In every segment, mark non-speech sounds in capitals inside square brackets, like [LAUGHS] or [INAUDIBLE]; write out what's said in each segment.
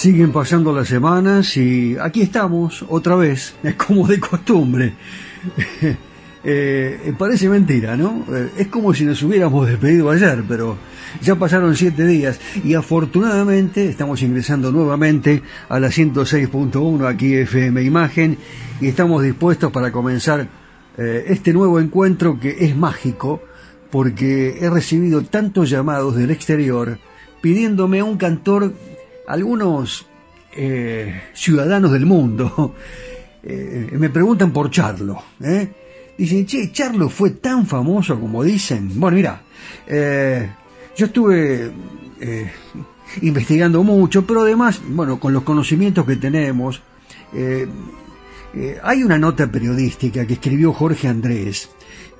Siguen pasando las semanas y aquí estamos otra vez, [LAUGHS] como de costumbre. [LAUGHS] Eh, parece mentira, ¿no? Eh, es como si nos hubiéramos despedido ayer, pero ya pasaron siete días y afortunadamente estamos ingresando nuevamente a la 106.1 aquí FM Imagen y estamos dispuestos para comenzar eh, este nuevo encuentro que es mágico porque he recibido tantos llamados del exterior pidiéndome a un cantor algunos eh, ciudadanos del mundo [LAUGHS] eh, me preguntan por Charlo. ¿eh? Dicen, che, Charlo fue tan famoso como dicen. Bueno, mira, yo estuve investigando mucho, pero además, bueno, con los conocimientos que tenemos, hay una nota periodística que escribió Jorge Andrés,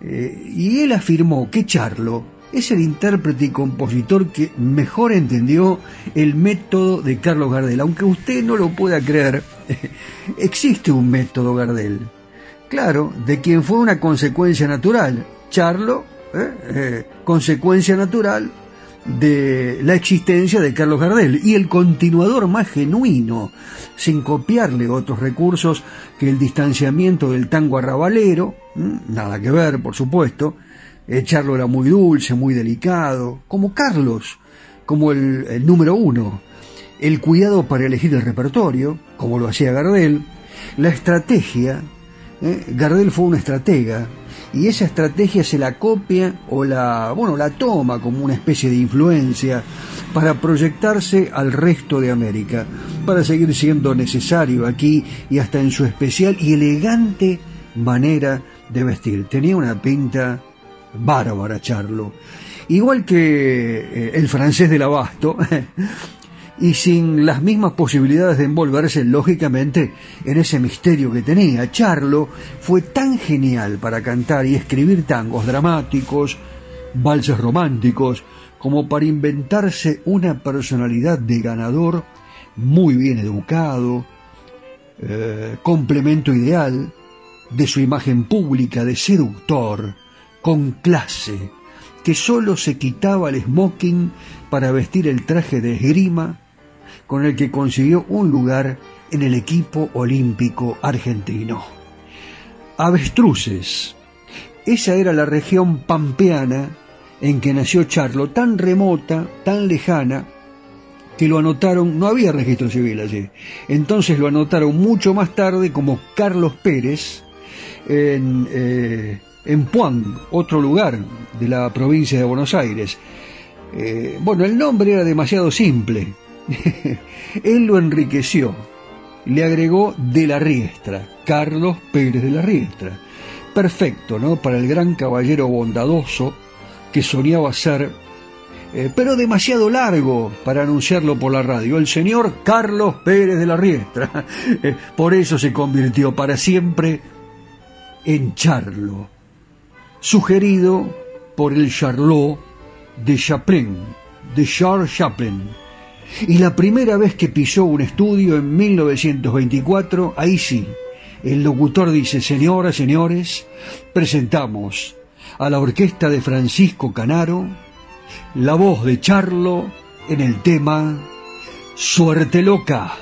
y él afirmó que Charlo es el intérprete y compositor que mejor entendió el método de Carlos Gardel. Aunque usted no lo pueda creer, [LAUGHS] existe un método Gardel. Claro, de quien fue una consecuencia natural. Charlo, ¿eh? Eh, consecuencia natural de la existencia de Carlos Gardel y el continuador más genuino, sin copiarle otros recursos que el distanciamiento del tango arrabalero, nada que ver, por supuesto, Charlo era muy dulce, muy delicado, como Carlos, como el, número uno. El cuidado para elegir el repertorio, como lo hacía Gardel. La estrategia, ¿eh? Gardel fue una estratega, y esa estrategia se la copia o la, bueno, la toma como una especie de influencia para proyectarse al resto de América, para seguir siendo necesario aquí y hasta en su especial y elegante manera de vestir. Tenía una pinta bárbara Charlo. Igual que eh, el francés del abasto, [LAUGHS] y sin las mismas posibilidades de envolverse lógicamente en ese misterio que tenía. Charlo fue tan genial para cantar y escribir tangos dramáticos, valses románticos, como para inventarse una personalidad de ganador muy bien educado, eh, complemento ideal de su imagen pública de seductor, con clase, que sólo se quitaba el smoking para vestir el traje de esgrima con el que consiguió un lugar en el equipo olímpico argentino. Avestruces. Esa era la región pampeana en que nació Charlo, tan remota, tan lejana, que lo anotaron, no había registro civil allí, entonces lo anotaron mucho más tarde como Carlos Pérez en, eh, en Puan, otro lugar de la provincia de Buenos Aires. Eh, bueno, el nombre era demasiado simple. [LAUGHS] Él lo enriqueció. Le agregó de la Riestra, Carlos Pérez de la Riestra. Perfecto, ¿no? Para el gran caballero bondadoso, que soñaba ser, eh, pero demasiado largo para anunciarlo por la radio, el señor Carlos Pérez de la Riestra. [LAUGHS] Eh, por eso se convirtió para siempre en Charlo, sugerido por el Charlot de Chaplin, de Charles Chaplin. Y la primera vez que pisó un estudio en 1924, ahí sí, el locutor dice, señoras, señores, presentamos a la orquesta de Francisco Canaro la voz de Charlo en el tema Suerte Loca.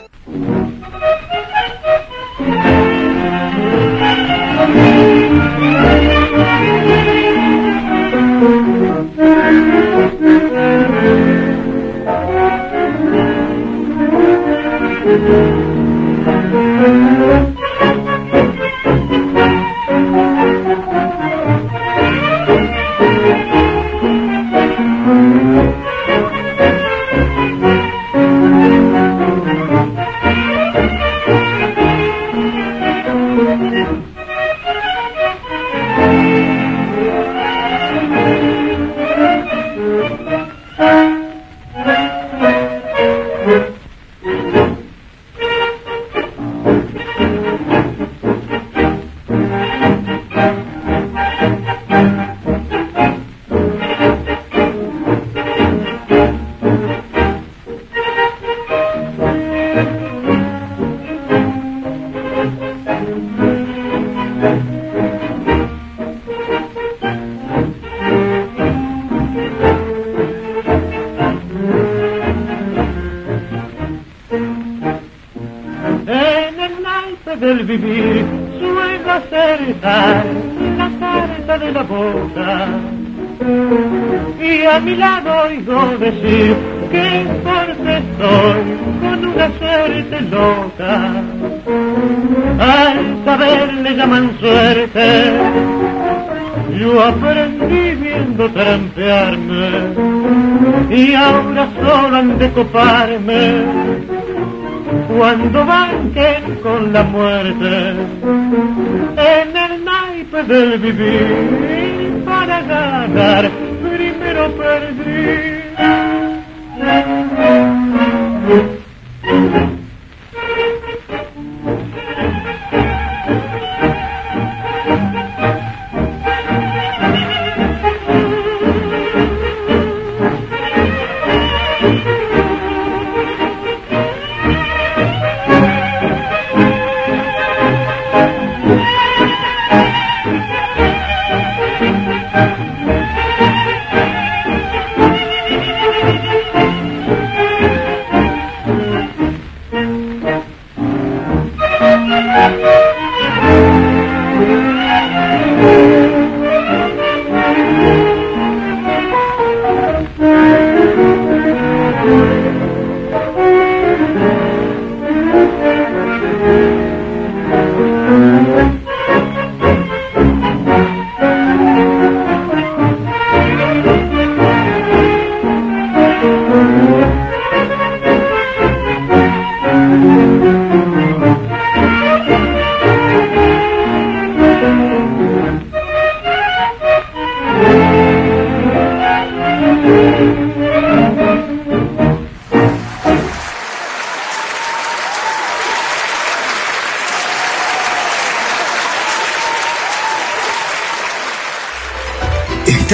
De coparme. Cuando banquen con la muerte en el naipe del vivir para ganar primero perdí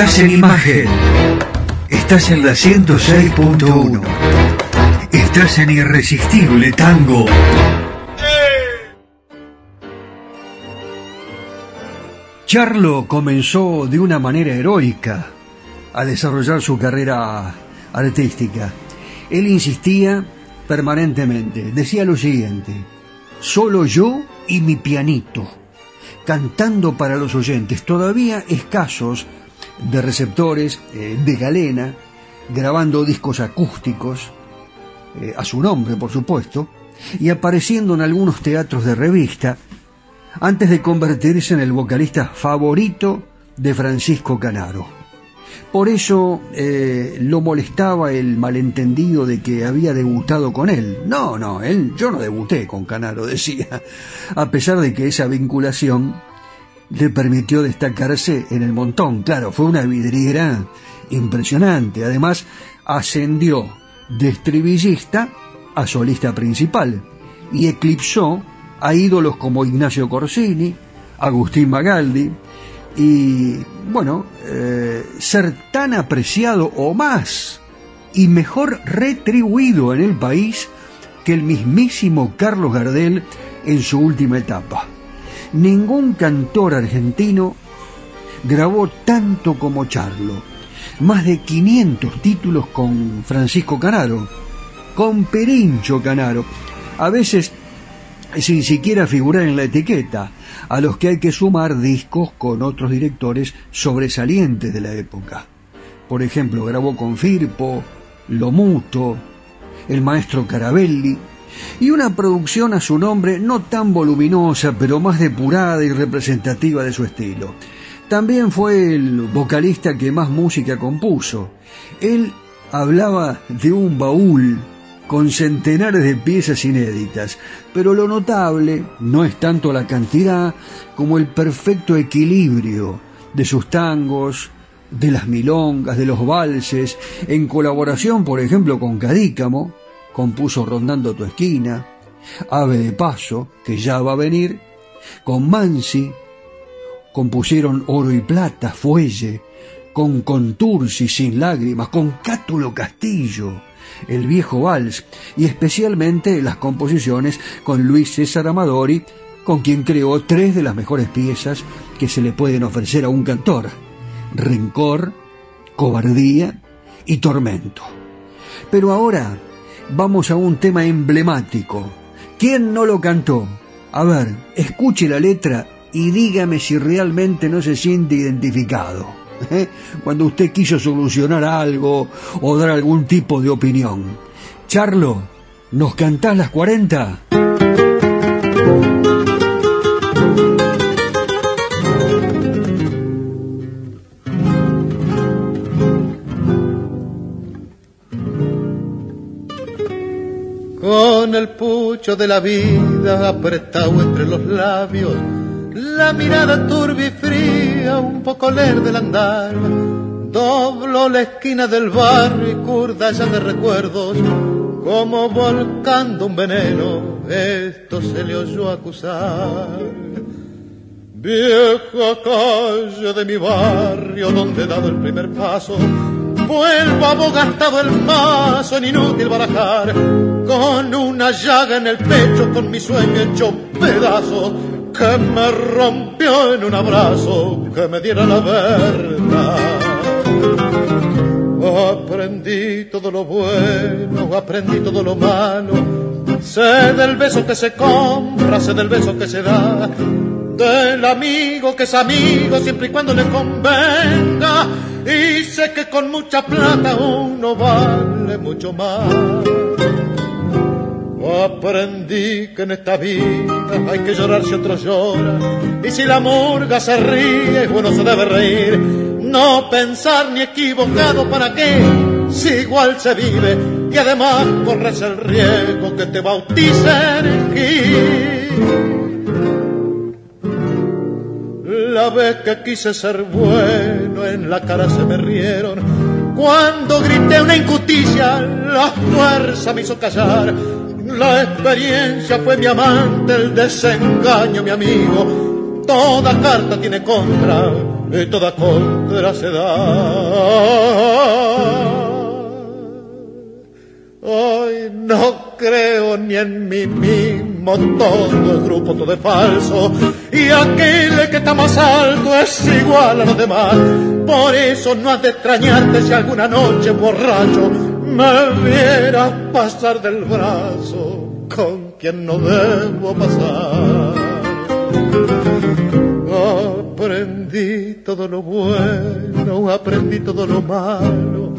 Estás en imagen. Estás en la 106.1. Estás en Irresistible Tango. Charlo comenzó de una manera heroica a desarrollar su carrera artística. Él insistía permanentemente, decía lo siguiente, solo yo y mi pianito, cantando para los oyentes, todavía escasos de receptores eh, de galena, grabando discos acústicos, eh, a su nombre por supuesto, y apareciendo en algunos teatros de revista, antes de convertirse en el vocalista favorito de Francisco Canaro. Por eso eh, lo molestaba el malentendido de que había debutado con él. No, no, él, yo no debuté con Canaro, [LAUGHS] decía, a pesar de que esa vinculación le permitió destacarse en el montón. Claro, fue una vidriera impresionante. Además, ascendió de estribillista a solista principal y eclipsó a ídolos como Ignacio Corsini, Agustín Magaldi y, bueno, eh, ser tan apreciado o más y mejor retribuido en el país que el mismísimo Carlos Gardel en su última etapa. Ningún cantor argentino grabó tanto como Charlo, más de 500 títulos con Francisco Canaro, con Perincho Canaro, a veces sin siquiera figurar en la etiqueta, a los que hay que sumar discos con otros directores sobresalientes de la época. Por ejemplo, grabó con Firpo, Lomuto, el maestro Carabelli, y una producción a su nombre no tan voluminosa, pero más depurada y representativa de su estilo. También fue el vocalista que más música compuso. Él hablaba de un baúl con centenares de piezas inéditas, pero lo notable no es tanto la cantidad como el perfecto equilibrio de sus tangos, de las milongas, de los valses, en colaboración, por ejemplo, con Cadícamo, compuso Rondando tu esquina, Ave de Paso, que ya va a venir, con Mansi, compusieron Oro y Plata, Fuelle, con Contursi sin lágrimas, con Cátulo Castillo, el viejo vals, y especialmente las composiciones con Luis César Amadori, con quien creó tres de las mejores piezas que se le pueden ofrecer a un cantor, Rencor, Cobardía y Tormento. Pero ahora vamos a un tema emblemático. ¿Quién no lo cantó? A ver, escuche la letra y dígame si realmente no se siente identificado. ¿eh? Cuando usted quiso solucionar algo o dar algún tipo de opinión. Charlo, ¿nos cantás las 40? Con el pucho de la vida apretado entre los labios, la mirada turbia y fría, un poco leer del andar. Doblo la esquina del barrio y curda ya de recuerdos, como volcando un veneno, esto se le oyó acusar. Vieja calle de mi barrio donde he dado el primer paso, vuelvo abogantado el mazo en inútil barajar, con una llaga en el pecho, con mi sueño hecho pedazo, que me rompió en un abrazo, que me diera la verdad. Aprendí todo lo bueno, aprendí todo lo malo, sé del beso que se compra, sé del beso que se da, del amigo que es amigo siempre y cuando le convenga, y sé que con mucha plata uno vale mucho más. Aprendí que en esta vida hay que llorar si otro llora, y si la murga se ríe, bueno se debe reír, no pensar ni equivocado para qué, si igual se vive, y además corres el riesgo que te bauticen. La vez que quise ser bueno, en la cara se me rieron. Cuando grité una injusticia, la fuerza me hizo callar. La experiencia fue mi amante, el desengaño mi amigo. Toda carta tiene contra y toda contra se da. Hoy no creo ni en mí mismo, todo es grupo, todo es falso. Y aquel que está más alto es igual a los demás. Por eso no has de extrañarte si alguna noche borracho me vieras pasar del brazo con quien no debo pasar. Aprendí todo lo bueno, aprendí todo lo malo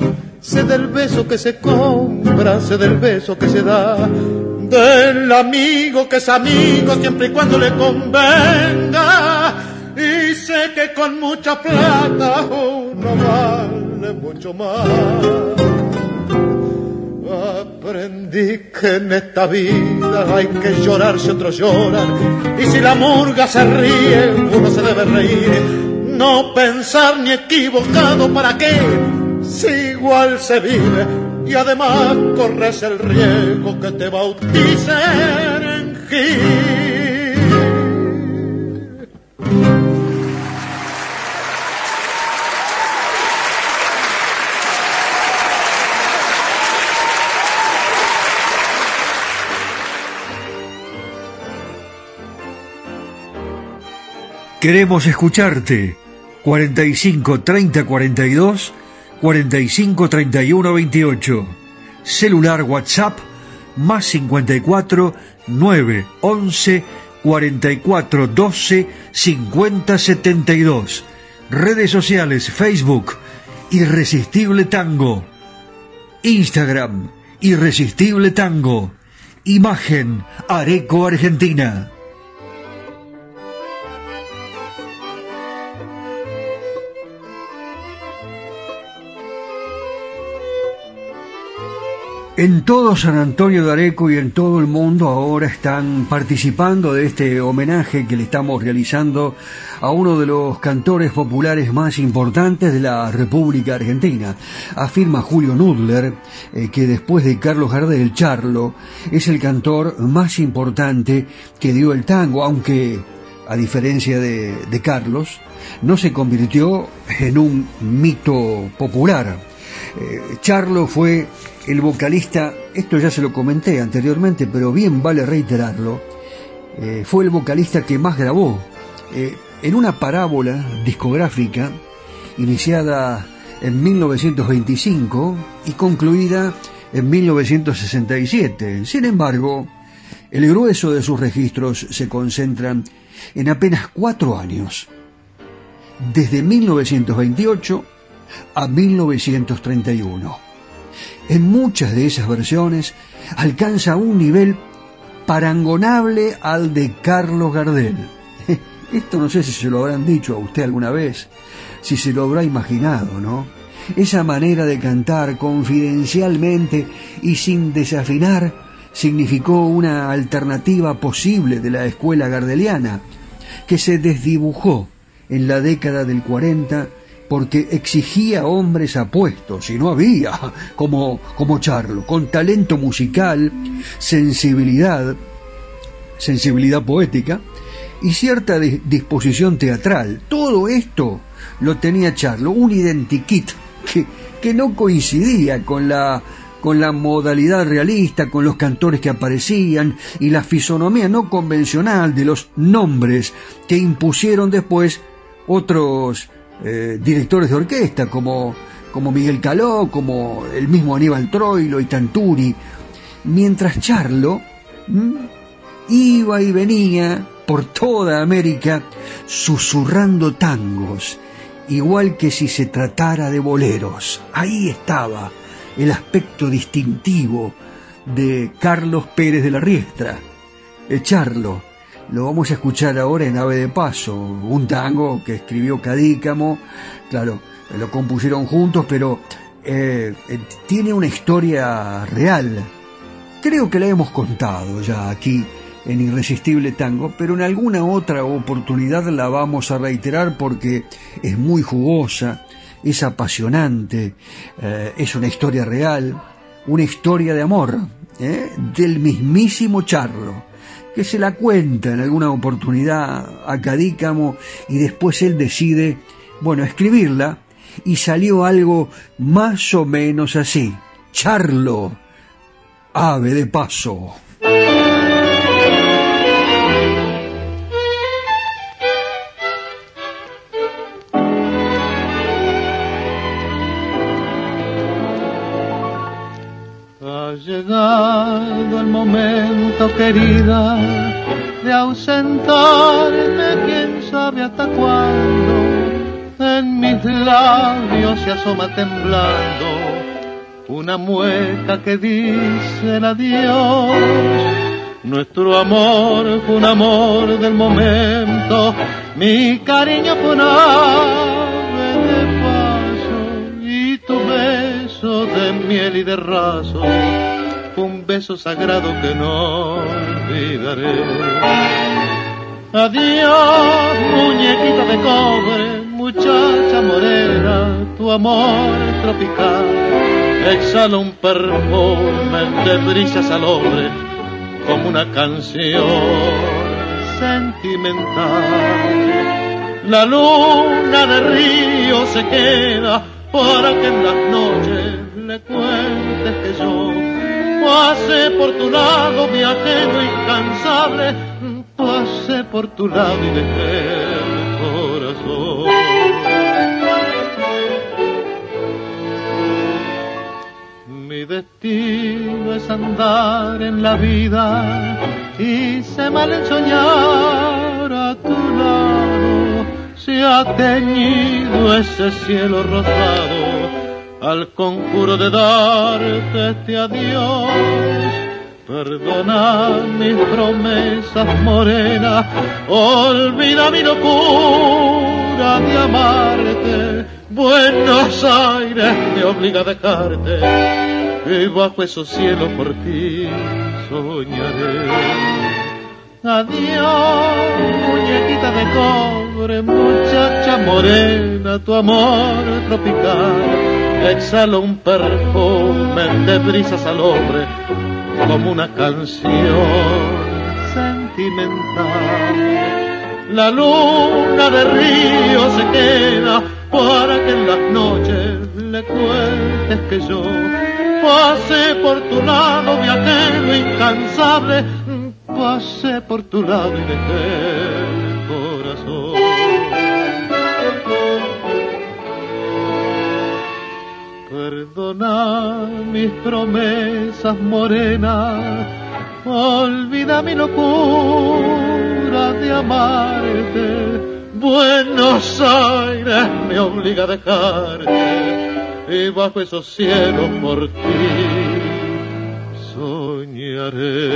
sé del beso que se compra, sé del beso que se da, del amigo que es amigo siempre y cuando le convenga, y sé que con mucha plata uno vale mucho más. Aprendí que en esta vida hay que llorar si otros lloran. Y si la murga se ríe, uno se debe reír. No pensar ni equivocado para qué, si igual se vive. Y además corres el riesgo que te bauticen en Gil. Queremos escucharte. 45 30 42 45 31 28. Celular WhatsApp más 54 9 11 44 12 50 72. Redes sociales Facebook Irresistible Tango. Instagram Irresistible Tango. Imagen Areco Argentina. En todo San Antonio de Areco y en todo el mundo ahora están participando de este homenaje que le estamos realizando a uno de los cantores populares más importantes de la República Argentina. Afirma Julio Nudler eh, que después de Carlos Gardel, Charlo es el cantor más importante que dio el tango, aunque a diferencia de, Carlos, no se convirtió en un mito popular. Eh, Charlo fue el vocalista, esto ya se lo comenté anteriormente, pero bien vale reiterarlo, eh, fue el vocalista que más grabó eh, en una parábola discográfica iniciada en 1925 y concluida en 1967. Sin embargo, el grueso de sus registros se concentran en apenas cuatro años, desde 1928 a 1931 en muchas de esas versiones alcanza un nivel parangonable al de Carlos Gardel. [LAUGHS] Esto no sé si se lo habrán dicho a usted alguna vez, si se lo habrá imaginado, ¿no? Esa manera de cantar confidencialmente y sin desafinar significó una alternativa posible de la escuela gardeliana, que se desdibujó en la década del 40 porque exigía hombres apuestos, y no había, como, como Charlo, con talento musical, sensibilidad, sensibilidad poética y cierta disposición teatral. Todo esto lo tenía Charlo, un identikit que, que no coincidía con la con la modalidad realista, con los cantores que aparecían y la fisonomía no convencional de los nombres que impusieron después otros eh, directores de orquesta como, como Miguel Caló, como el mismo Aníbal Troilo y Tanturi, mientras Charlo iba y venía por toda América susurrando tangos, igual que si se tratara de boleros. Ahí estaba el aspecto distintivo de Carlos Pérez de la Riestra. Charlo lo vamos a escuchar ahora en Ave de Paso, un tango que escribió Cadícamo, claro, lo compusieron juntos, pero eh, eh, tiene una historia real. Creo que la hemos contado ya aquí en Irresistible Tango, pero en alguna otra oportunidad la vamos a reiterar porque es muy jugosa, es apasionante, eh, es una historia real, una historia de amor, del mismísimo Charlo que se la cuenta en alguna oportunidad a Cadícamo y después él decide, bueno, escribirla y salió algo más o menos así. Charlo, ave de paso. Llegado el momento, querida, de ausentarme, quién sabe hasta cuándo. En mis labios se asoma temblando una mueca que dice el adiós. Nuestro amor fue un amor del momento, mi cariño fue un ave de paso y tu beso de miel y de raso un beso sagrado que no olvidaré. Adiós, muñequita de cobre, muchacha morena, tu amor tropical exhala un perfume de brisas al hombre como una canción sentimental. La luna de río se queda para que en las noches le cuentes que yo pasé por tu lado, viajero incansable, pasé por tu lado y dejé el corazón. Mi destino es andar en la vida y se mal soñar a tu lado se ha teñido ese cielo rosado al conjuro de darte este adiós. Perdona mis promesas morenas, olvida mi locura de amarte. Buenos Aires me obliga a dejarte y bajo esos cielos por ti soñaré. Adiós, muñequita de cobre, muchacha morena, tu amor tropical exhala un perfume de brisas al hombre como una canción sentimental. La luna de río se queda para que en las noches le cuentes que yo pasé por tu lado, viajero incansable, pasé por tu lado y dejé Perdona mis promesas morenas, olvida mi locura de amarte. Buenos Aires me obliga a dejarte y bajo esos cielos por ti soñaré.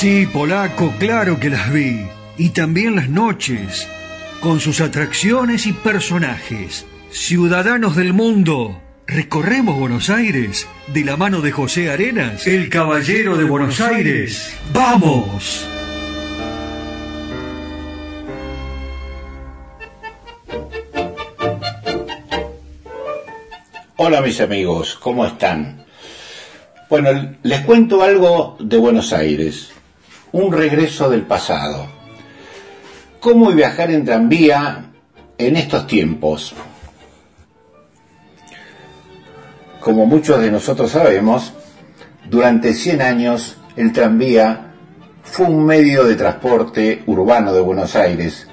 Sí, polaco, claro que las vi. Y también las noches, con sus atracciones y personajes. Ciudadanos del mundo, recorremos Buenos Aires de la mano de José Arenas, el caballero de Buenos Aires. ¡Vamos! Hola mis amigos, ¿cómo están? Bueno, les cuento algo de Buenos Aires un regreso del pasado. ¿Cómo viajar en tranvía en estos tiempos? como muchos de nosotros sabemos, durante 100 años el tranvía fue un medio de transporte urbano de Buenos Aires,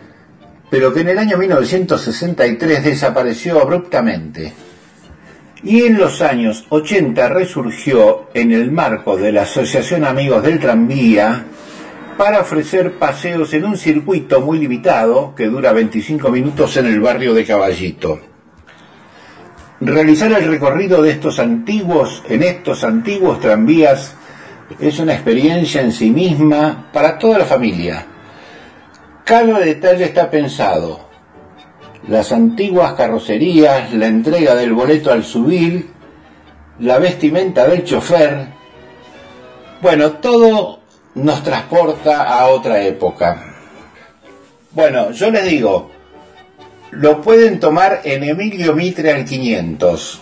pero que en el año 1963 desapareció abruptamente y en los años 80 resurgió en el marco de la Asociación Amigos del Tranvía para ofrecer paseos en un circuito muy limitado que dura 25 minutos en el barrio de Caballito. Realizar el recorrido de estos antiguos, en estos antiguos tranvías, es una experiencia en sí misma para toda la familia. Cada detalle está pensado. Las antiguas carrocerías, la entrega del boleto al subir, la vestimenta del chofer. Bueno, todo nos transporta a otra época. Bueno, yo les digo, lo pueden tomar en Emilio Mitre al 500.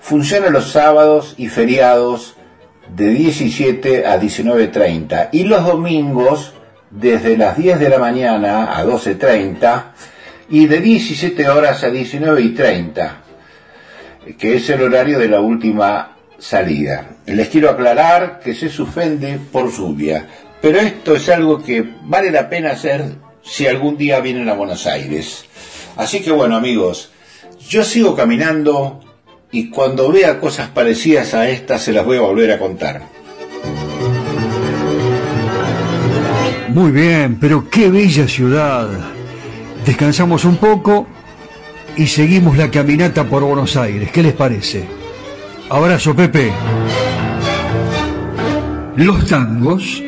Funciona los sábados y feriados de 17 a 19.30 y los domingos desde las 10 de la mañana a 12.30 y de 17 horas a 19.30, que es el horario de la última salida. Les quiero aclarar que se suspende por lluvia, pero esto es algo que vale la pena hacer si algún día vienen a Buenos Aires. Así que bueno amigos, yo sigo caminando y cuando vea cosas parecidas a estas se las voy a volver a contar. Muy bien, pero qué bella ciudad. Descansamos un poco y seguimos la caminata por Buenos Aires. ¿Qué les parece? Abrazo, Pepe. Los tangos.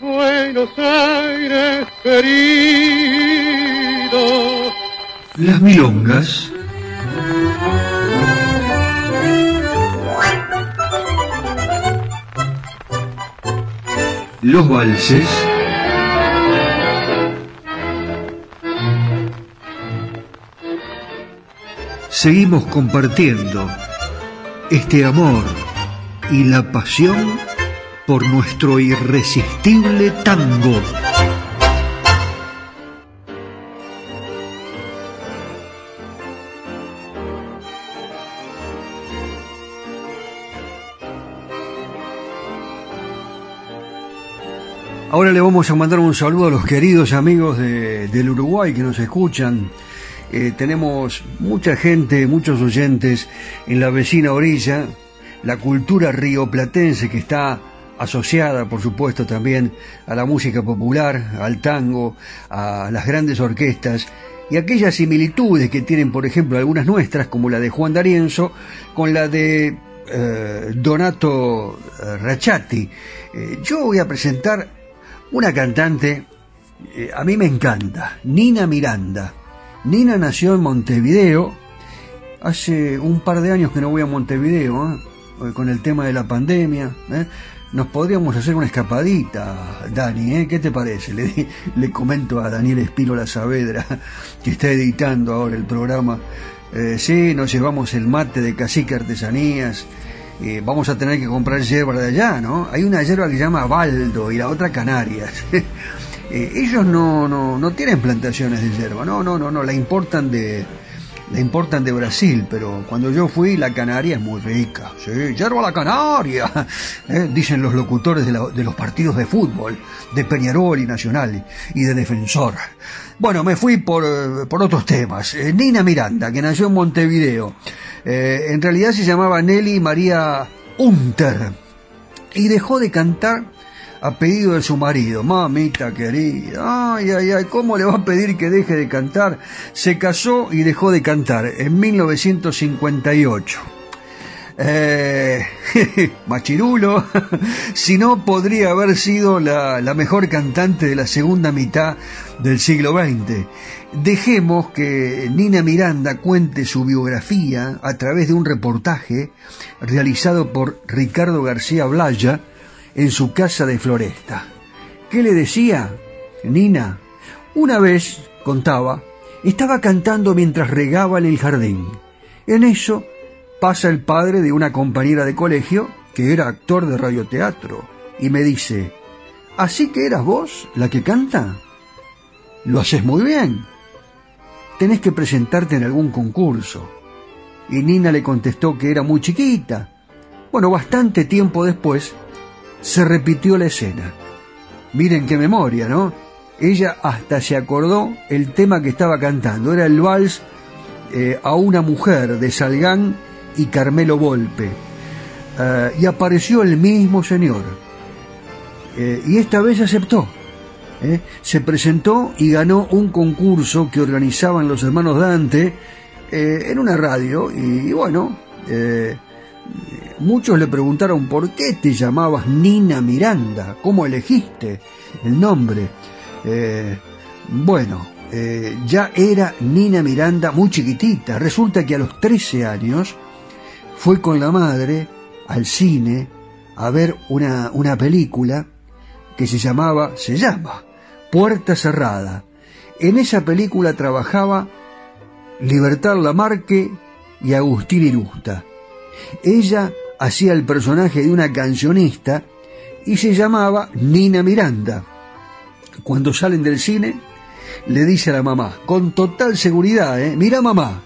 Buenos Aires querido las milongas, los valses, seguimos compartiendo este amor y la pasión por nuestro irresistible tango. Ahora le vamos a mandar un saludo a los queridos amigos del Uruguay que nos escuchan. Eh, tenemos mucha gente, muchos oyentes en la vecina orilla, la cultura rioplatense que está asociada, por supuesto, también a la música popular, al tango, a las grandes orquestas y aquellas similitudes que tienen, por ejemplo, algunas nuestras, como la de Juan D'Arienzo, con la de eh, Donato eh, Rachati. yo voy a presentar una cantante, a mí me encanta, Nina Miranda. Nina nació en Montevideo, hace un par de años que no voy a Montevideo, ¿eh? con el tema de la pandemia. ¿eh? Nos podríamos hacer una escapadita, Dani, ¿eh? ¿qué te parece? Le, le comento a Daniel Espínola Saavedra, que está editando ahora el programa. sí, nos llevamos el mate de Cacique Artesanías, eh, vamos a tener que comprar hierba de allá, ¿no? Hay una hierba que se llama Baldo y la otra Canarias. [LAUGHS] Eh, ellos no, no, no tienen plantaciones de hierba, no, no, no, no, la importan de, la importan de Brasil, pero cuando yo fui, la canaria es muy rica. Sí, hierba la canaria, [LAUGHS] ¿eh? dicen los locutores de, los partidos de fútbol, de Peñarol y Nacional y de Defensor. Bueno, me fui por, por otros temas. Nina Miranda, que nació en Montevideo. Eh, en realidad se llamaba Nelly María Unter y dejó de cantar a pedido de su marido. Mamita querida, ay, ay, ay, ¿cómo le va a pedir que deje de cantar? Se casó y dejó de cantar en 1958. Eh, [LAUGHS] machirulo, [LAUGHS] si no podría haber sido la, la mejor cantante de la segunda mitad del siglo XX. Dejemos que Nina Miranda cuente su biografía a través de un reportaje realizado por Ricardo García Blaya en su casa de Floresta. ¿Qué le decía? Nina, una vez, contaba, estaba cantando mientras regaba en el jardín. En eso pasa el padre de una compañera de colegio que era actor de radioteatro y me dice, ¿así que eras vos la que canta? Lo haces muy bien tenés que presentarte en algún concurso. y Nina le contestó que era muy chiquita. Bueno, bastante tiempo después se repitió la escena. Miren qué memoria, ¿no? Ella hasta se acordó el tema que estaba cantando. Era el vals eh, a una mujer de Salgán y Carmelo Volpe. Eh, y apareció el mismo señor. Eh, y esta vez aceptó. Se presentó y ganó un concurso que organizaban los hermanos Dante en una radio. Y, bueno, muchos le preguntaron por qué te llamabas Nina Miranda, cómo elegiste el nombre. bueno, eh, ya era Nina Miranda muy chiquitita. Resulta que a los 13 años fue con la madre al cine a ver una, una película que se llamaba, se llama, Puerta Cerrada. En esa película trabajaba Libertad Lamarque y Agustín Irusta. Ella hacía el personaje de una cancionista y se llamaba Nina Miranda. Cuando salen del cine, le dice a la mamá, con total seguridad, ¿eh? mira mamá,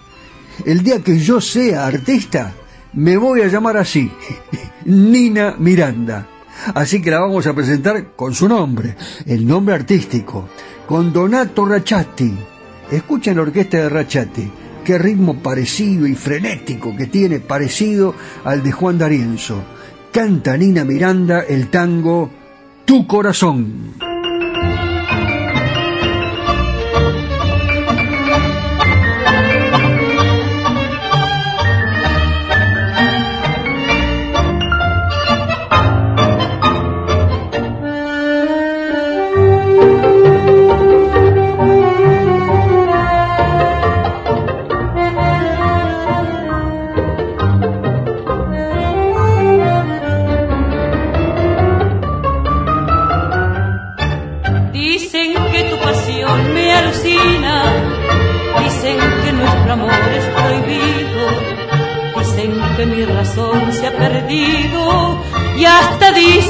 el día que yo sea artista, me voy a llamar así, [LAUGHS] Nina Miranda. Así que la vamos a presentar con su nombre, el nombre artístico, con Donato Rachati. Escuchen la orquesta de Rachati, qué ritmo parecido y frenético que tiene, parecido al de Juan D'Arienzo. Canta Nina Miranda el tango Tu Corazón.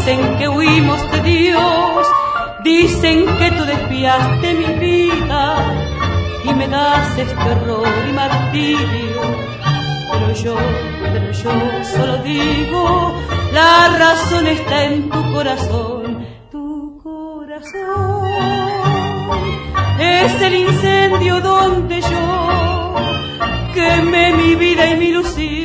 Dicen que huimos de Dios, dicen que tú desviaste mi vida y me das este error y martirio. Pero yo, pero yo solo digo, la razón está en tu corazón, tu corazón. Es el incendio donde yo quemé mi vida y mi ilusión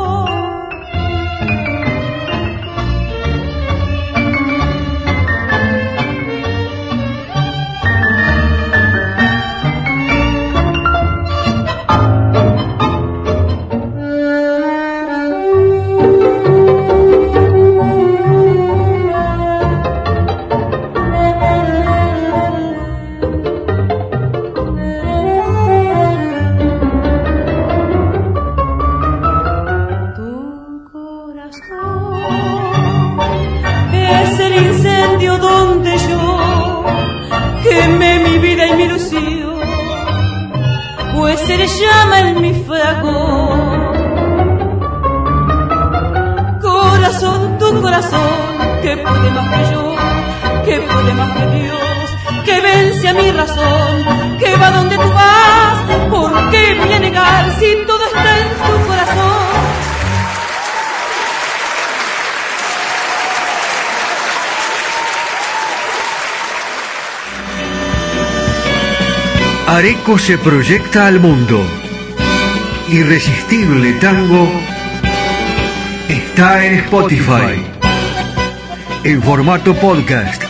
que puede más que yo, que puede más que Dios, que vence a mi razón, que va donde tú vas, ¿por qué voy a negar si todo está en tu corazón? Areco se proyecta al mundo. Irresistible Tango está en Spotify. En formato podcast.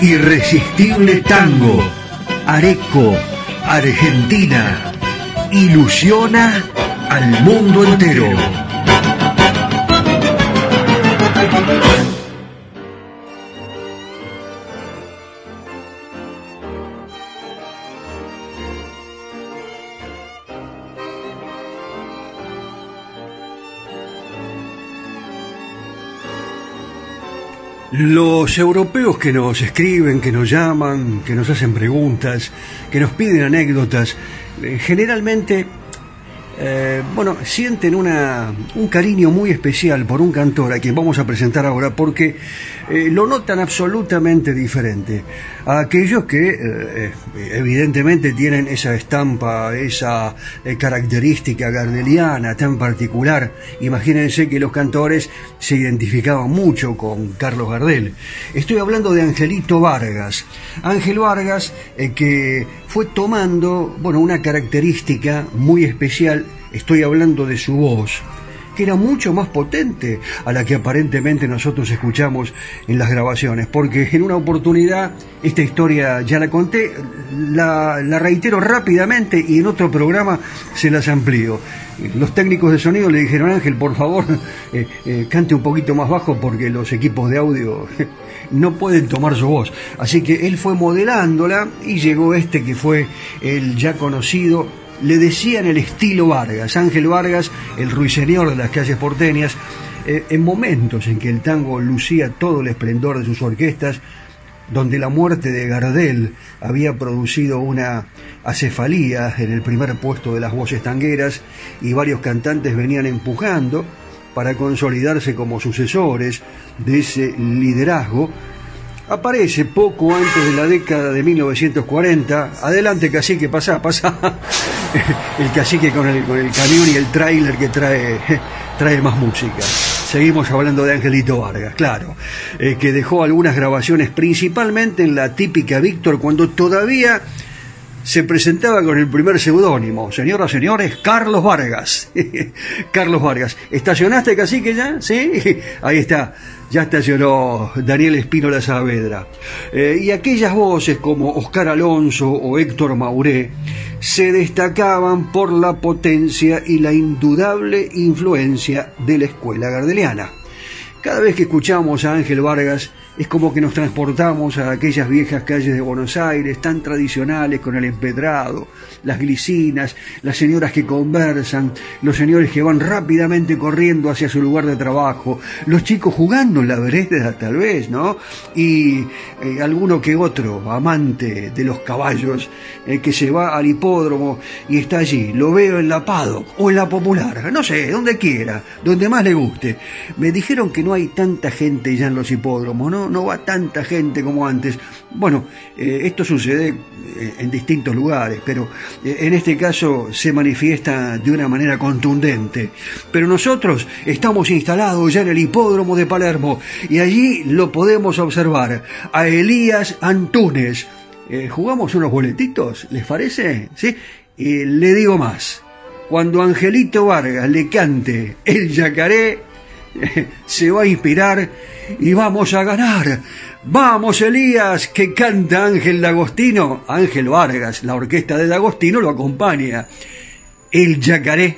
Irresistible Tango. Areco, Argentina. Ilusiona al mundo entero. Los europeos que nos escriben, que nos llaman, que nos hacen preguntas, que nos piden anécdotas, eh, generalmente eh, bueno, sienten una, un cariño muy especial por un cantor a quien vamos a presentar ahora porque eh, lo notan absolutamente diferente a aquellos que eh, evidentemente tienen esa estampa, esa característica gardeliana tan particular. Imagínense que los cantores se identificaban mucho con Carlos Gardel. Estoy hablando de Angelito Vargas. Ángel Vargas que fue tomando, bueno, una característica muy especial Estoy hablando de su voz, que era mucho más potente a la que aparentemente nosotros escuchamos en las grabaciones, porque en una oportunidad, esta historia ya la conté, la, reitero rápidamente y en otro programa se las amplío. Los técnicos de sonido le dijeron, Ángel, por favor, [LAUGHS] eh, eh, cante un poquito más bajo porque los equipos de audio [LAUGHS] no pueden tomar su voz. Así que él fue modelándola y llegó este que fue el ya conocido le decían el estilo Vargas, Ángel Vargas, el ruiseñor de las calles porteñas, eh, en momentos en que el tango lucía todo el esplendor de sus orquestas, donde la muerte de Gardel había producido una acefalía en el primer puesto de las voces tangueras y varios cantantes venían empujando para consolidarse como sucesores de ese liderazgo, aparece poco antes de la década de 1940. Adelante, cacique, pasa, pasa. [LAUGHS] el cacique con el, con el camión y el tráiler que trae, [LAUGHS] trae más música. Seguimos hablando de Angelito Vargas, claro, eh, que dejó algunas grabaciones principalmente en la típica Víctor cuando todavía se presentaba con el primer seudónimo. Señoras, señores, Carlos Vargas. [LAUGHS] Carlos Vargas. ¿Estacionaste cacique ya? ¿Sí? [LAUGHS] Ahí está ya estacionó Daniel Espínola Saavedra. Eh, y aquellas voces como Oscar Alonso o Héctor Mauré se destacaban por la potencia y la indudable influencia de la escuela gardeliana. Cada vez que escuchamos a Ángel Vargas, es como que nos transportamos a aquellas viejas calles de Buenos Aires tan tradicionales con el empedrado, las glicinas, las señoras que conversan, los señores que van rápidamente corriendo hacia su lugar de trabajo, los chicos jugando en la vereda tal vez, ¿no? Y eh, alguno que otro amante de los caballos eh, que se va al hipódromo y está allí, lo veo en la Paddock o en la Popular, no sé, donde quiera, donde más le guste. Me dijeron que no hay tanta gente ya en los hipódromos, ¿no? No, va tanta gente como antes. Bueno, eh, esto sucede eh, en distintos lugares, pero eh, en este caso se manifiesta de una manera contundente. Pero nosotros estamos instalados ya en el hipódromo de Palermo y allí lo podemos observar a Elías Antunes. ¿Jugamos unos boletitos? ¿Les parece? ¿Sí? Le digo más. Cuando Angelito Vargas le cante el yacaré, [LAUGHS] se va a inspirar y vamos a ganar. Vamos, Elías, que canta Ángel D'Agostino. Ángel Vargas, la orquesta de D'Agostino lo acompaña. El yacaré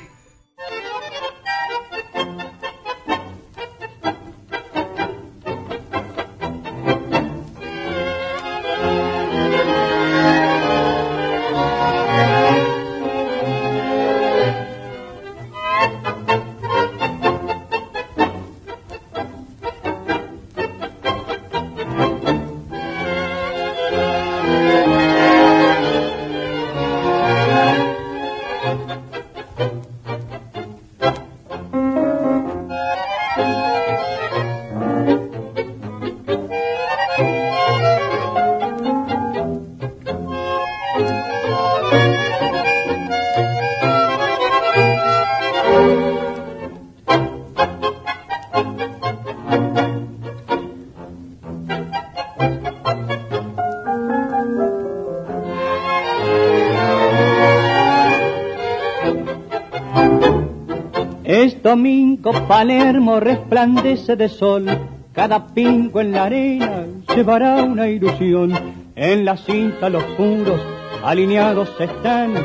Domingo Palermo resplandece de sol, cada pingo en la arena llevará una ilusión. En la cinta los puros alineados están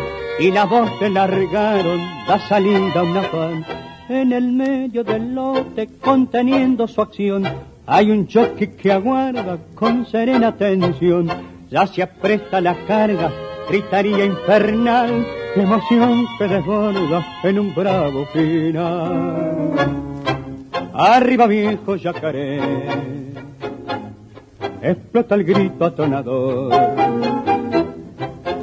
y la voz que largaron da salida a una pan. En el medio del lote conteniendo su acción hay un choque que aguarda con serena atención. Ya se apresta la carga, gritaría infernal emoción que desborda en un bravo final. Arriba viejo yacaré, explota el grito atonador.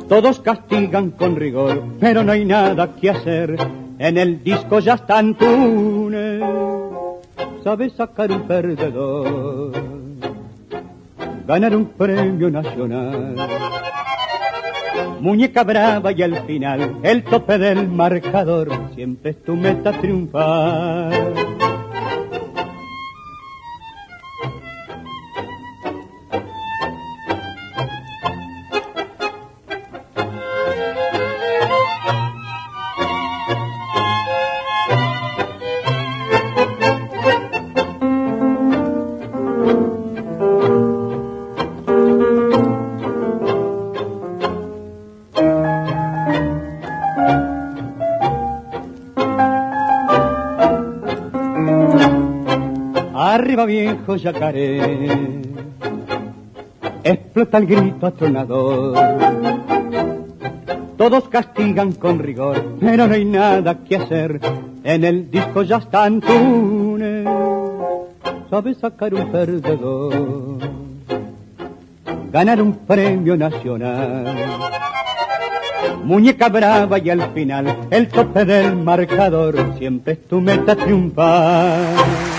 Todos castigan con rigor, pero no hay nada que hacer. En el disco ya están tunes, sabe sacar un perdedor, ganar un premio nacional. Muñeca brava y al final el tope del marcador siempre es tu meta triunfar. Viejo yacaré, explota el grito atronador. Todos castigan con rigor, pero no hay nada que hacer. En el disco ya están tunes, sabe sacar un perdedor, ganar un premio nacional. Muñeca brava y al final el tope del marcador siempre es tu meta triunfar.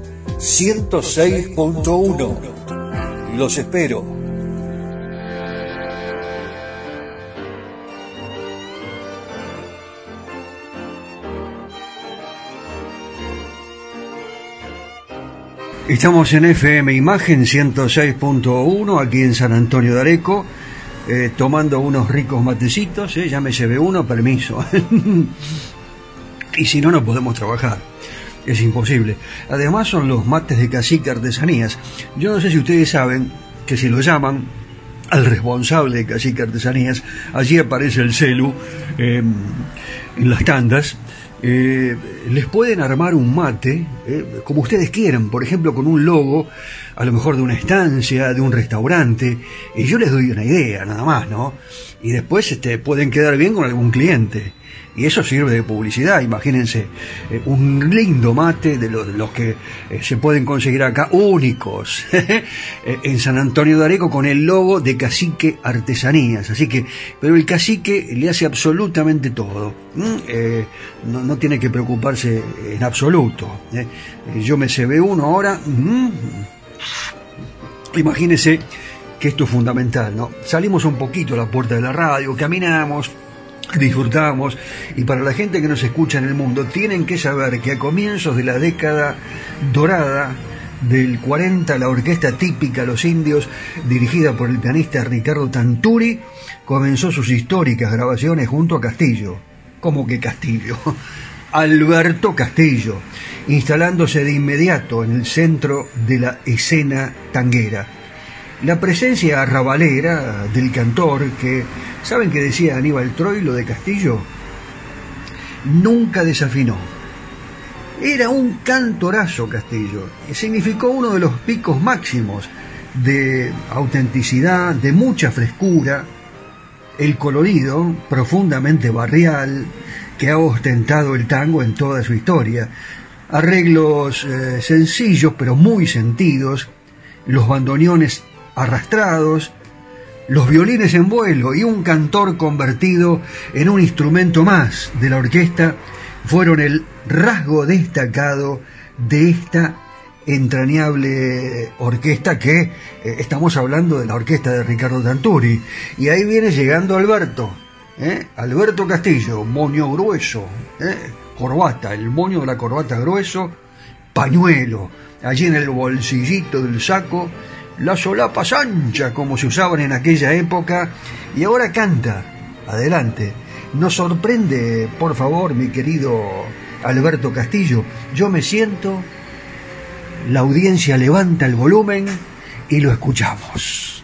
106.1. Los espero. Estamos en FM Imagen 106.1 aquí en San Antonio de Areco, eh, tomando unos ricos matecitos, eh, ya me llevé uno, permiso. [LAUGHS] y si no, no podemos trabajar. Es imposible. Además son los mates de cacique artesanías. Yo no sé si ustedes saben que si lo llaman al responsable de cacique artesanías, allí aparece el celu eh, en las tandas eh, les pueden armar un mate, eh, como ustedes quieran, por ejemplo, con un logo, a lo mejor de una estancia, de un restaurante, y yo les doy una idea, nada más, ¿no? Y después este, pueden quedar bien con algún cliente. Y eso sirve de publicidad, imagínense, eh, un lindo mate de los, que eh, se pueden conseguir acá, únicos, [LAUGHS] eh, en San Antonio de Areco con el logo de Cacique Artesanías. Así que, pero el cacique le hace absolutamente todo, no, no, tiene que preocuparse en absoluto. Yo me se ve uno ahora, imagínense que esto es fundamental, ¿no? Salimos un poquito a la puerta de la radio, caminamos, disfrutamos. Y para la gente que nos escucha en el mundo tienen que saber que a comienzos de la década dorada del 40 la orquesta típica Los Indios dirigida por el pianista Ricardo Tanturi comenzó sus históricas grabaciones junto a Castillo. Como que Castillo [LAUGHS] Alberto Castillo instalándose de inmediato en el centro de la escena tanguera la presencia arrabalera del cantor que ¿Saben qué decía Aníbal Troilo de Castillo? Nunca desafinó. Era un cantorazo Castillo. Significó uno de los picos máximos de autenticidad, de mucha frescura, el colorido profundamente barrial que ha ostentado el tango en toda su historia. Arreglos eh, sencillos pero muy sentidos, los bandoneones arrastrados, los violines en vuelo y un cantor convertido en un instrumento más de la orquesta fueron el rasgo destacado de esta entrañable orquesta que eh, estamos hablando de la orquesta de Ricardo Tanturi. Y ahí viene llegando Alberto, ¿eh? Alberto Castillo, moño grueso, ¿eh? corbata, el moño de la corbata grueso, pañuelo, allí en el bolsillito del saco, la solapa ancha como se usaban en aquella época y ahora canta, adelante, Nos sorprende, por favor, mi querido Alberto Castillo. Yo me siento, la audiencia levanta el volumen y lo escuchamos.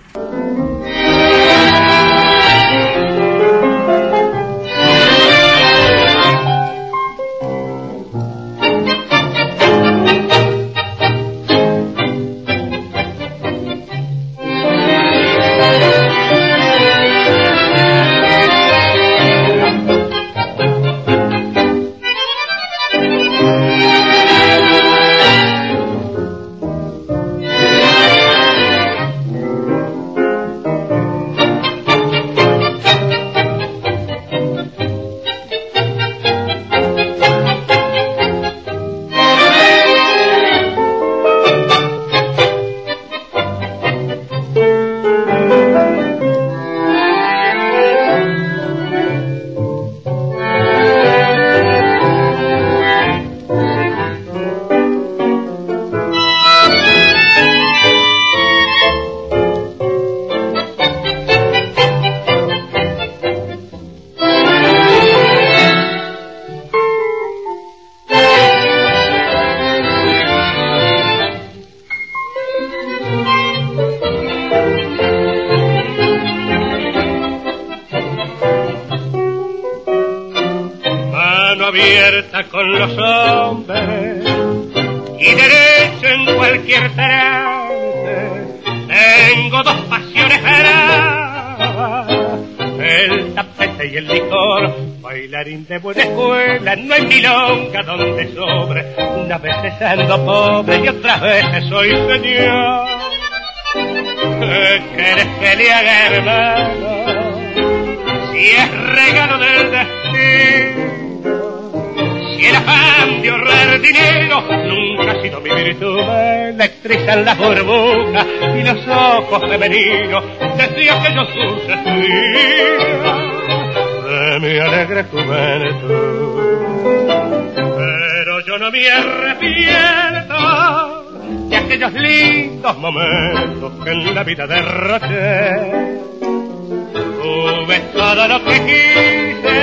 Siendo pobre y otras veces soy señor. ¿Qué quieres que le haga, hermano? Si es regalo del destino, si el afán de ahorrar dinero nunca ha sido mi virtud, me electrizan las burbujas y los ojos femeninos desde aquellos dulces días de mi alegre juventud no me arrepiento de aquellos lindos momentos que en la vida derroché. Tuve todo lo que quise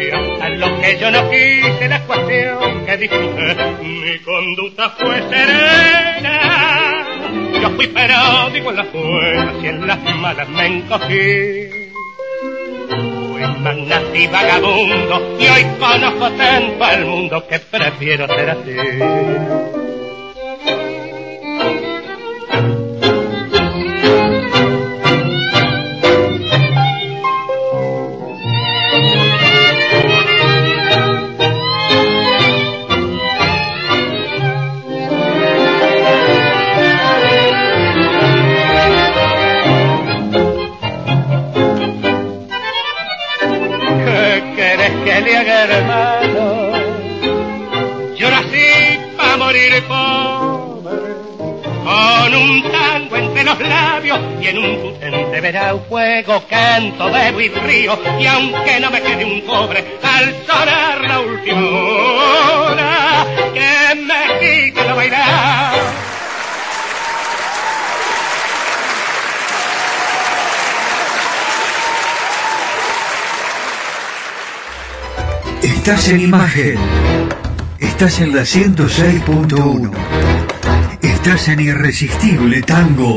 y hasta lo que yo no quise, la cuestión que disfruté, mi conducta fue serena. Yo fui digo en las buenas y en las malas me encogí nací vagabundo y hoy conozco tanto al mundo que prefiero ser así. Canto, bebo y río y aunque no me quede un cobre al sonar la última hora que me quite la bailar. Estás en imagen. Estás en la 106.1. Estás en Irresistible Tango.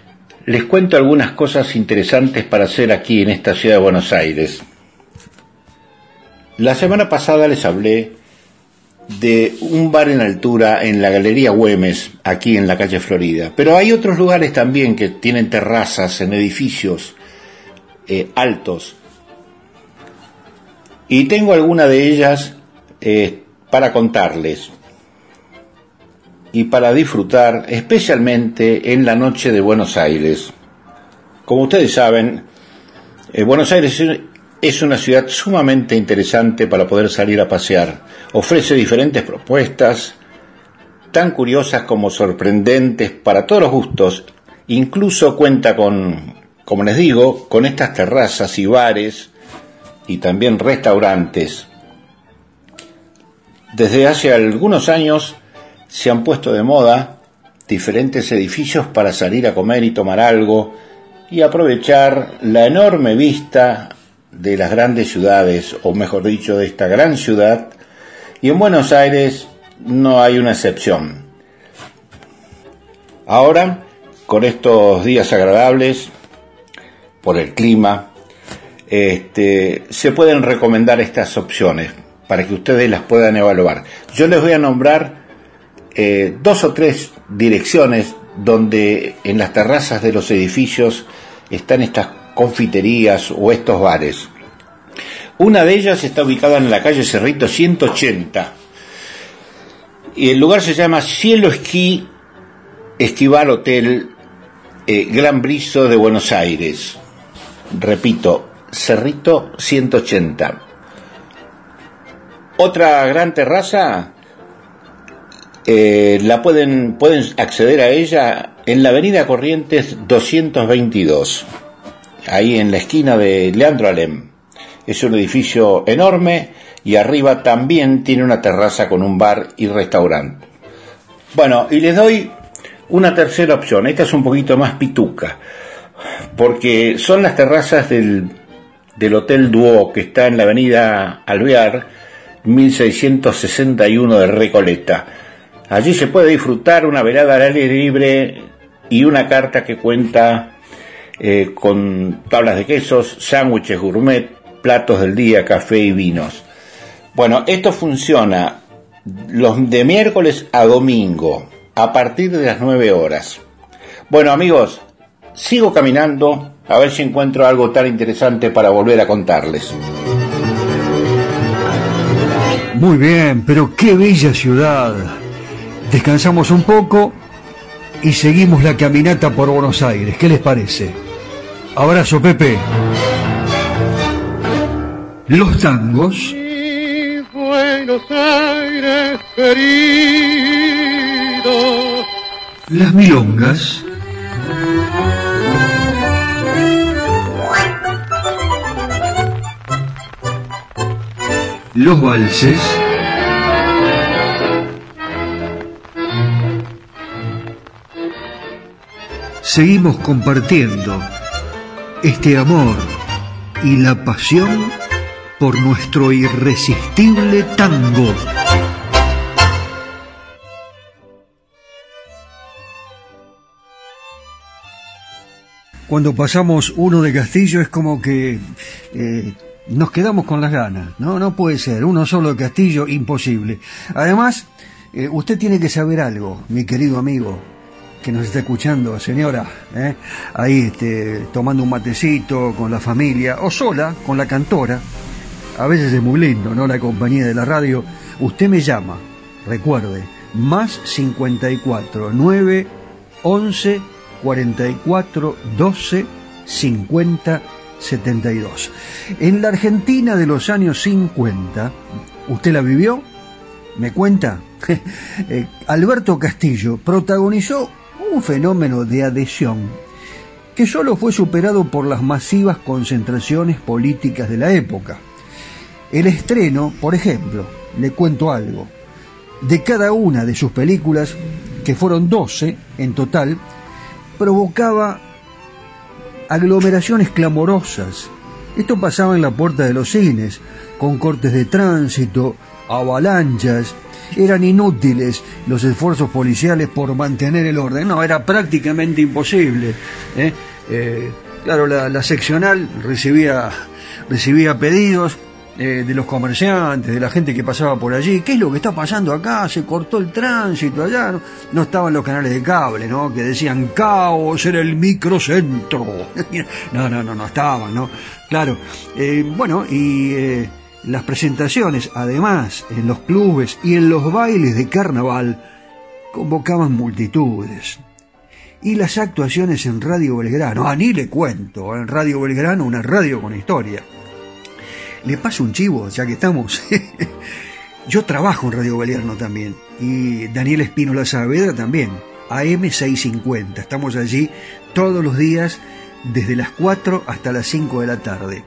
les cuento algunas cosas interesantes para hacer aquí en esta ciudad de Buenos Aires. La semana pasada les hablé de un bar en altura en la Galería Güemes, aquí en la calle Florida. Pero hay otros lugares también que tienen terrazas en edificios eh, altos. Y tengo alguna de ellas eh, para contarles y para disfrutar, especialmente en la noche de Buenos Aires. Como ustedes saben, eh, Buenos Aires es una ciudad sumamente interesante para poder salir a pasear. Ofrece diferentes propuestas, tan curiosas como sorprendentes para todos los gustos. Incluso cuenta con, como les digo, con estas terrazas y bares y también restaurantes. Desde hace algunos años se han puesto de moda diferentes edificios para salir a comer y tomar algo y aprovechar la enorme vista de las grandes ciudades, o mejor dicho, de esta gran ciudad, y en Buenos Aires no hay una excepción. Ahora, con estos días agradables, por el clima, este, se pueden recomendar estas opciones para que ustedes las puedan evaluar. Yo les voy a nombrar eh, dos o tres direcciones donde en las terrazas de los edificios están estas confiterías o estos bares. Una de ellas está ubicada en la calle Cerrito 180 y el lugar se llama Cielo Esquí Estival Hotel eh, Gran Briso de Buenos Aires. Repito, Cerrito 180. Otra gran terraza eh, la pueden, acceder a ella en la avenida Corrientes 222, ahí en la esquina de Leandro Alem. Es un edificio enorme y arriba también tiene una terraza con un bar y restaurante. Bueno, y les doy una tercera opción, esta es un poquito más pituca, porque son las terrazas del, del Hotel Duo que está en la avenida Alvear 1661 de Recoleta Allí se puede disfrutar una velada al aire libre y una carta que cuenta eh, con tablas de quesos, sándwiches gourmet, platos del día, café y vinos. Bueno, esto funciona los de miércoles a domingo, a partir de las 9 horas. Bueno amigos, sigo caminando a ver si encuentro algo tan interesante para volver a contarles. Muy bien, pero qué bella ciudad descansamos un poco y seguimos la caminata por Buenos Aires. ¿Qué les parece? Abrazo, Pepe. Los tangos. Buenos Aires querido. Las milongas. Los valses. Seguimos compartiendo este amor y la pasión por nuestro irresistible tango. Cuando pasamos uno de Castillo es como que eh, nos quedamos con las ganas, ¿no? No puede ser, uno solo de Castillo, imposible. Además, eh, usted tiene que saber algo, mi querido amigo, que nos está escuchando, señora, ¿eh? ahí este, tomando un matecito con la familia o sola con la cantora. A veces es muy lindo, ¿no? La compañía de la radio. Usted me llama, recuerde, más 54 9 11 44 12 50 72. En la Argentina de los años 50, ¿usted la vivió? ¿Me cuenta? [LAUGHS] Eh, Alberto Castillo protagonizó un fenómeno de adhesión que solo fue superado por las masivas concentraciones políticas de la época. El estreno, por ejemplo, le cuento algo, de cada una de sus películas, que fueron 12 en total, provocaba aglomeraciones clamorosas. Esto pasaba en la puerta de los cines, con cortes de tránsito, avalanchas, eran inútiles los esfuerzos policiales por mantener el orden. No, era prácticamente imposible. ¿eh? Eh, claro, la, seccional recibía, recibía pedidos eh, de los comerciantes, de la gente que pasaba por allí. ¿Qué es lo que está pasando acá? Se cortó el tránsito allá. No, no estaban los canales de cable, ¿no? Que decían caos en el microcentro. [LAUGHS] no, no, no, no estaban, ¿no? Claro. bueno, y las presentaciones, además, en los clubes y en los bailes de carnaval, convocaban multitudes. Y las actuaciones en Radio Belgrano, ah, ni le cuento, en Radio Belgrano, una radio con historia. Le paso un chivo, ya que estamos. [LAUGHS] Yo trabajo en Radio Belgrano también, y Daniel Espínola Saavedra también, AM650. Estamos allí todos los días desde las 4 hasta las 5 de la tarde.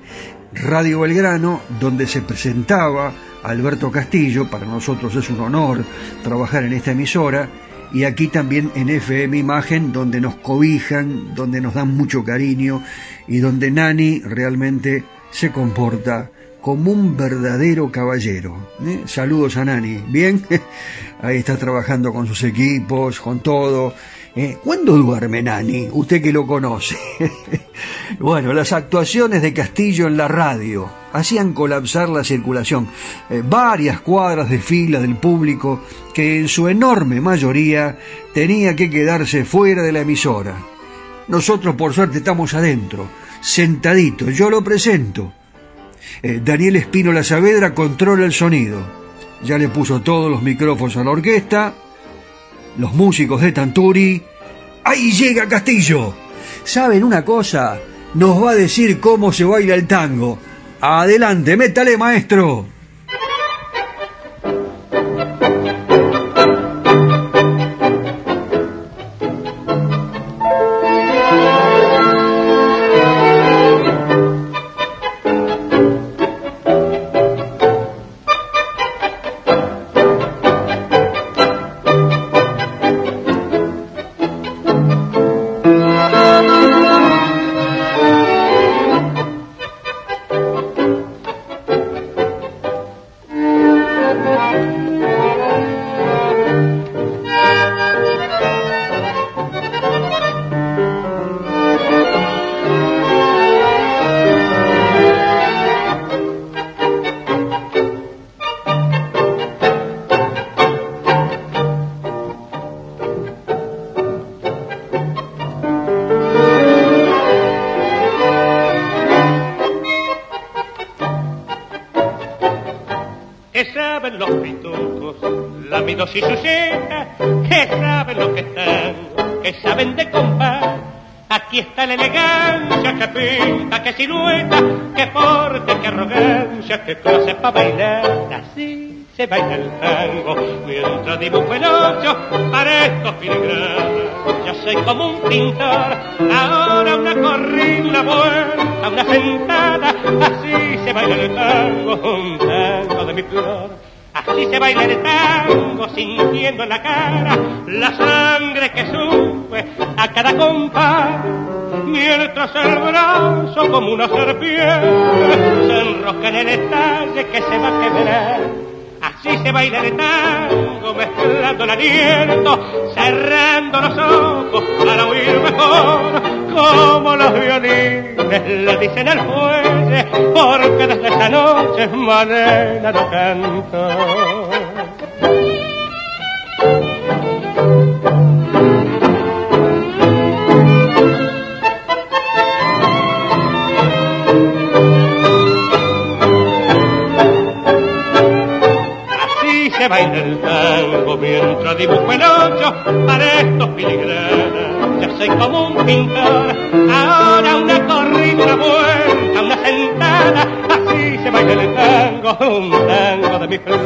Radio Belgrano, donde se presentaba Alberto Castillo, para nosotros es un honor trabajar en esta emisora, y aquí también en FM Imagen, donde nos cobijan, donde nos dan mucho cariño y donde Nani realmente se comporta como un verdadero caballero. ¿eh? Saludos a Nani, ¿bien? [LAUGHS] Ahí está trabajando con sus equipos, con todo. ¿Eh? ¿Cuándo duerme Nani? Usted que lo conoce. [LAUGHS] bueno, las actuaciones de Castillo en la radio hacían colapsar la circulación. Eh, varias cuadras de fila del público que en su enorme mayoría tenía que quedarse fuera de la emisora. Nosotros por suerte estamos adentro, sentaditos. Yo lo presento. Eh, Daniel Espino La Saavedra controla el sonido. Ya le puso todos los micrófonos a la orquesta los músicos de Tanturi. ¡Ahí llega Castillo! ¿Saben una cosa? Nos va a decir cómo se baila el tango. Adelante, métale, maestro. Y sus que saben lo que están, que saben de compás. Aquí está la elegancia que pinta, que silueta, que porte, que arrogancia, que clase para bailar. Así se baila el tango, mientras dibujo el ocho para estos filigranas. Yo soy como un pintor, ahora una corrida, una vuelta, una sentada. Así se baila el tango, un tango de mi flor Así se baila el tango sintiendo en la cara la sangre que sube a cada compás. Mientras el brazo como una serpiente se enrosca en el estalle que se va a quebrar. Así se baila el tango mezclando el aliento, cerrando los ojos para oír mejor como los violines le dicen al fuelle, porque desde esta noche manera no canto. Se baile el tango mientras dibujo el ocho para estos filigranas. Ya soy como un pintor, ahora una corrida, una vuelta, una sentada, así se baila el tango, un tango de mi flor.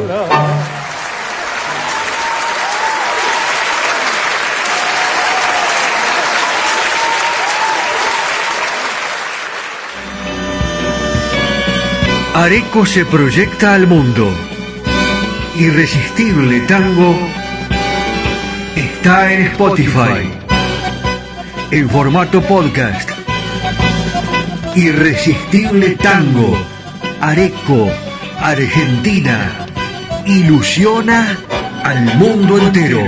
Areco se proyecta al mundo. Irresistible Tango está en Spotify. En formato podcast. Irresistible Tango. Areco, Argentina. Ilusiona al mundo entero.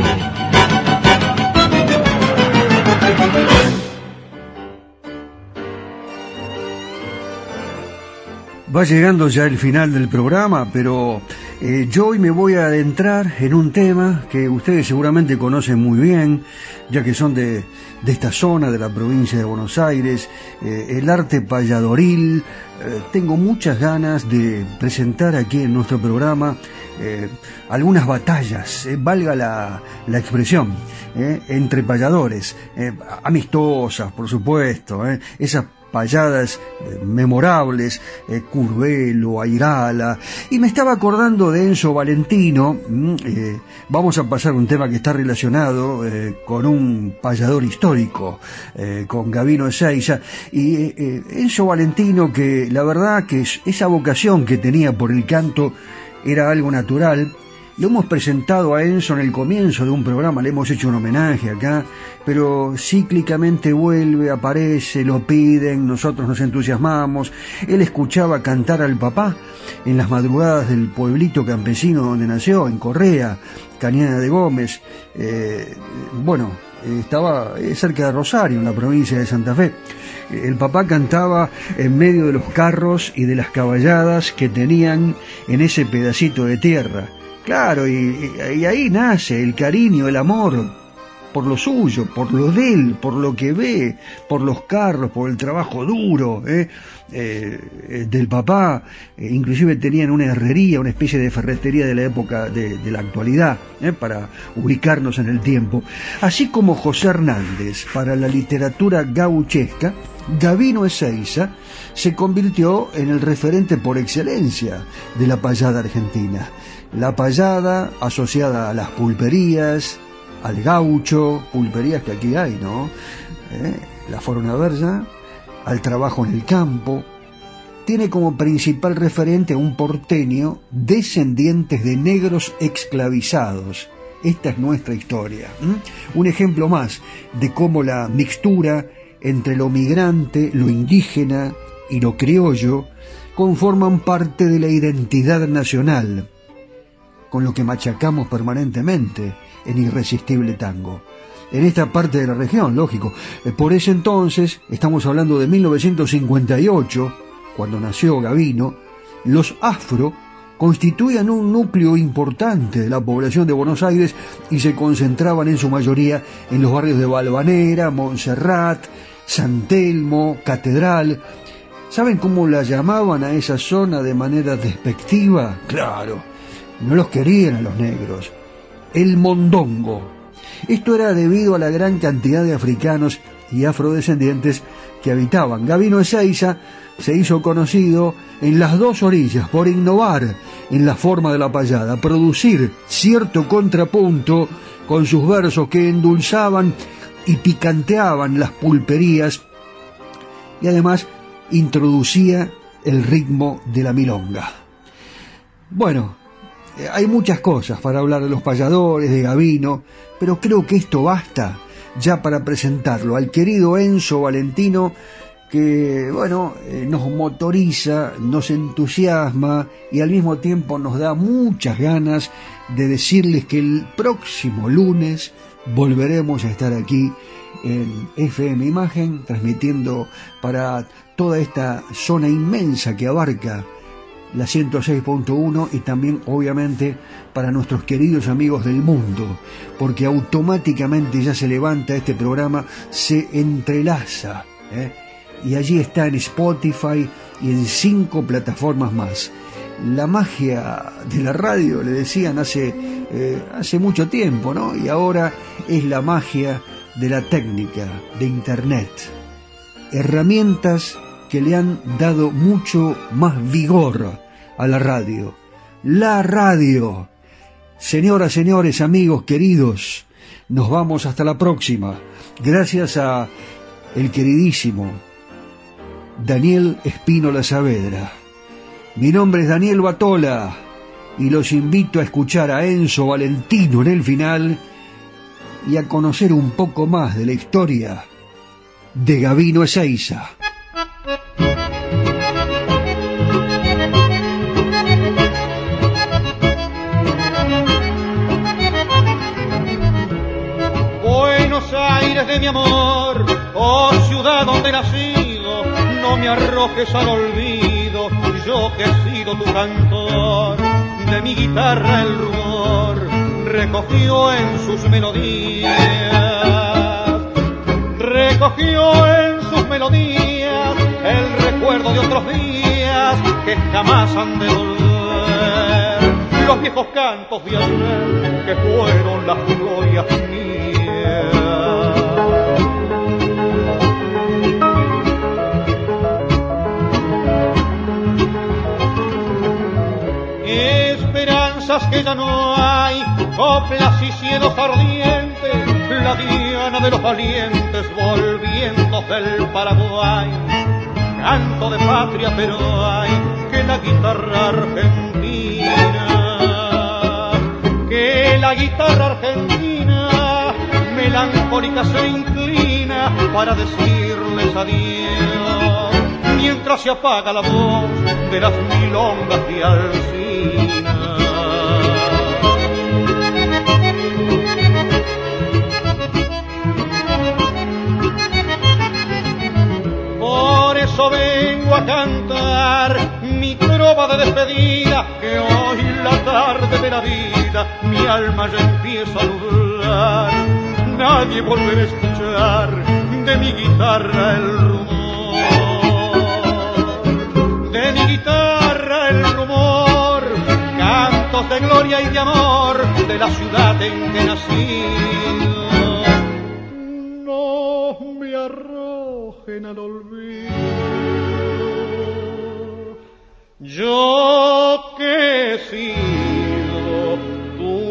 Va llegando ya el final del programa, pero eh, yo hoy me voy a adentrar en un tema que ustedes seguramente conocen muy bien, ya que son de, esta zona de la provincia de Buenos Aires, eh, el arte payadoril. Eh, tengo muchas ganas de presentar aquí en nuestro programa algunas batallas, valga la, la expresión, entre payadores, amistosas, por supuesto, esas payadas eh, memorables, eh, Curvelo, Airala, y me estaba acordando de Enzo Valentino, mm, eh, vamos a pasar un tema que está relacionado con un payador histórico, con Gavino Ezeiza, y Enzo Valentino que la verdad que esa vocación que tenía por el canto era algo natural, lo hemos presentado a Enzo en el comienzo de un programa, le hemos hecho un homenaje acá, pero cíclicamente vuelve, aparece, lo piden, nosotros nos entusiasmamos. Él escuchaba cantar al papá en las madrugadas del pueblito campesino donde nació, en Correa, Cañada de Gómez. Eh, bueno, estaba cerca de Rosario, en la provincia de Santa Fe. El papá cantaba en medio de los carros y de las caballadas que tenían en ese pedacito de tierra Claro, y, ahí nace el cariño, el amor por lo suyo, por lo de él, por lo que ve, por los carros, por el trabajo duro ¿eh? Eh, del papá. Eh, inclusive tenían una herrería, una especie de ferretería de la época de, de la actualidad, para ubicarnos en el tiempo. Así como José Hernández, para la literatura gauchesca, Gavino Ezeiza se convirtió en el referente por excelencia de la payada argentina la payada asociada a las pulperías, al gaucho, pulperías que aquí hay, ¿no? ¿Eh? La forma versa, al trabajo en el campo, tiene como principal referente a un porteño descendientes de negros esclavizados. Esta es nuestra historia. Un ejemplo más de cómo la mixtura entre lo migrante, lo indígena y lo criollo conforman parte de la identidad nacional con lo que machacamos permanentemente en Irresistible Tango. En esta parte de la región, lógico. Eh, por ese entonces, estamos hablando de 1958, cuando nació Gavino, los afro constituían un núcleo importante de la población de Buenos Aires y se concentraban en su mayoría en los barrios de Balvanera, Montserrat, San Telmo, Catedral. ¿Saben cómo la llamaban a esa zona de manera despectiva? Claro, no los querían a los negros. El mondongo. Esto era debido a la gran cantidad de africanos y afrodescendientes que habitaban. Gavino Ezeiza se hizo conocido en las dos orillas por innovar en la forma de la payada, producir cierto contrapunto con sus versos que endulzaban y picanteaban las pulperías y además introducía el ritmo de la milonga. Bueno, hay muchas cosas para hablar de los payadores, de Gavino, pero creo que esto basta ya para presentarlo al querido Enzo Valentino, que, bueno, eh, nos motoriza, nos entusiasma y al mismo tiempo nos da muchas ganas de decirles que el próximo lunes volveremos a estar aquí en FM Imagen, transmitiendo para toda esta zona inmensa que abarca la 106.1 y también obviamente para nuestros queridos amigos del mundo, porque automáticamente ya se levanta este programa, se entrelaza ¿eh? y allí está en Spotify y en cinco plataformas más. la magia de la radio, le decían hace, eh, hace mucho tiempo, ¿no? Y ahora es la magia de la técnica, de Internet. Herramientas que le han dado mucho más vigor a la radio. La radio. Señoras, señores, amigos queridos, nos vamos hasta la próxima. Gracias a el queridísimo Daniel Espínola Saavedra. Mi nombre es Daniel Batola y los invito a escuchar a Enzo Valentino en el final y a conocer un poco más de la historia de Gavino Ezeiza. Buenos Aires de mi amor, oh ciudad donde nacido, no me arrojes al olvido, yo que he sido tu cantor, de mi guitarra el rumor recogió en sus melodías, recogió en sus melodías el recuerdo de otros días que jamás han de volver, los viejos cantos de ayer que fueron las glorias mías. Esperanzas que ya no hay, coplas y cielos ardientes, la diana de los valientes volviendo del Paraguay. Canto de patria, pero hay que la guitarra argentina, que la guitarra argentina melancólica se inclina para decirles adiós, mientras se apaga la voz de las milongas de Alcina. Vengo a cantar mi trova de despedida, que hoy la tarde de la vida mi alma ya empieza a nublar. Nadie volverá a escuchar de mi guitarra el rumor, de mi guitarra el rumor, cantos de gloria y de amor de la ciudad en que nací. No me al olvido. Yo que he sido tu.